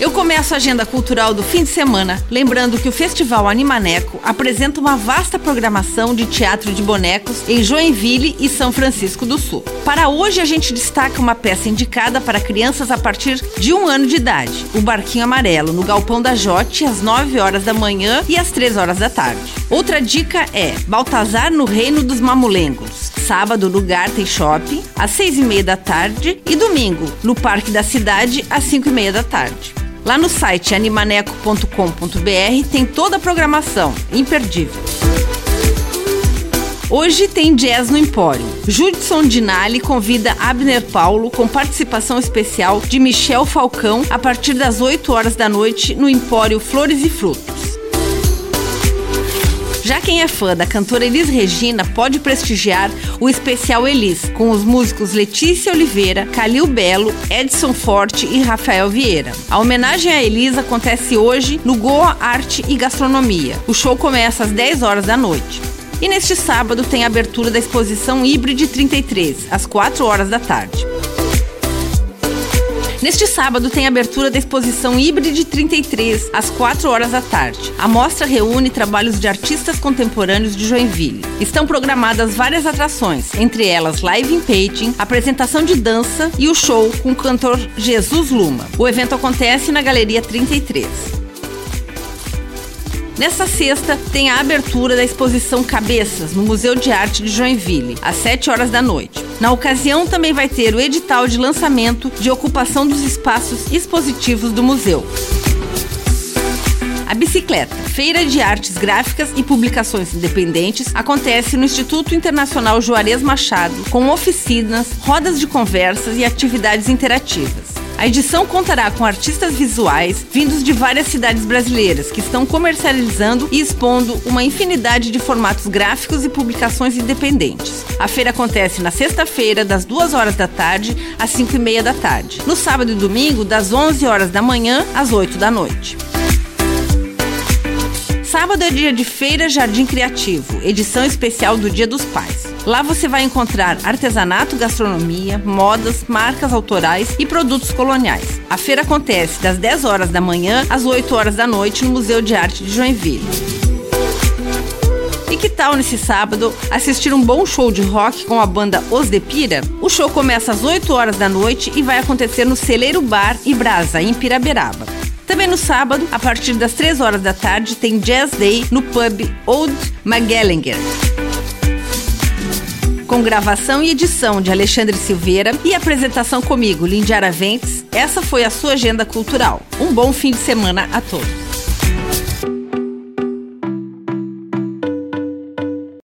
Eu começo a agenda cultural do fim de semana, lembrando que o Festival Animaneco apresenta uma vasta programação de teatro de bonecos em Joinville e São Francisco do Sul. Para hoje, a gente destaca uma peça indicada para crianças a partir de um ano de idade: O Barquinho Amarelo, no Galpão da Jote, às 9 horas da manhã e às 3 horas da tarde. Outra dica é Baltazar no Reino dos Mamulengos. Sábado no Garten Shopping, às 6 e meia da tarde, e domingo, no Parque da Cidade, às 5 e meia da tarde. Lá no site animaneco.com.br tem toda a programação, imperdível. Hoje tem jazz no Empório. Judson Dinali convida Abner Paulo com participação especial de Michel Falcão a partir das 8 horas da noite no Empório Flores e Frutos. Já quem é fã da cantora Elis Regina pode prestigiar o especial Elis, com os músicos Letícia Oliveira, Calil Belo, Edson Forte e Rafael Vieira. A homenagem a Elis acontece hoje no Goa Arte e Gastronomia. O show começa às 10 horas da noite. E neste sábado tem a abertura da exposição Híbride 33, às 4 horas da tarde. Neste sábado tem abertura da exposição Híbride 33, às 4 horas da tarde. A mostra reúne trabalhos de artistas contemporâneos de Joinville. Estão programadas várias atrações, entre elas live in painting, apresentação de dança e o show com o cantor Jesus Luma. O evento acontece na Galeria 33. Nesta sexta, tem a abertura da exposição Cabeças, no Museu de Arte de Joinville, às 7 horas da noite. Na ocasião, também vai ter o edital de lançamento de ocupação dos espaços expositivos do museu. A bicicleta, Feira de Artes Gráficas e Publicações Independentes, acontece no Instituto Internacional Juarez Machado, com oficinas, rodas de conversas e atividades interativas. A edição contará com artistas visuais vindos de várias cidades brasileiras que estão comercializando e expondo uma infinidade de formatos gráficos e publicações independentes. A feira acontece na sexta-feira, das 2 horas da tarde às 5 e meia da tarde. No sábado e domingo, das 11 horas da manhã às 8 da noite. Sábado é dia de Feira Jardim Criativo, edição especial do Dia dos Pais. Lá você vai encontrar artesanato, gastronomia, modas, marcas autorais e produtos coloniais. A feira acontece das 10 horas da manhã às 8 horas da noite no Museu de Arte de Joinville. E que tal nesse sábado assistir um bom show de rock com a banda Os Depira? O show começa às 8 horas da noite e vai acontecer no Celeiro Bar e Brasa, em Piraberaba. Também no sábado, a partir das 3 horas da tarde, tem Jazz Day no pub Old Magellinger com gravação e edição de Alexandre Silveira e apresentação comigo, Lindy Araventes, essa foi a sua agenda cultural. Um bom fim de semana a todos.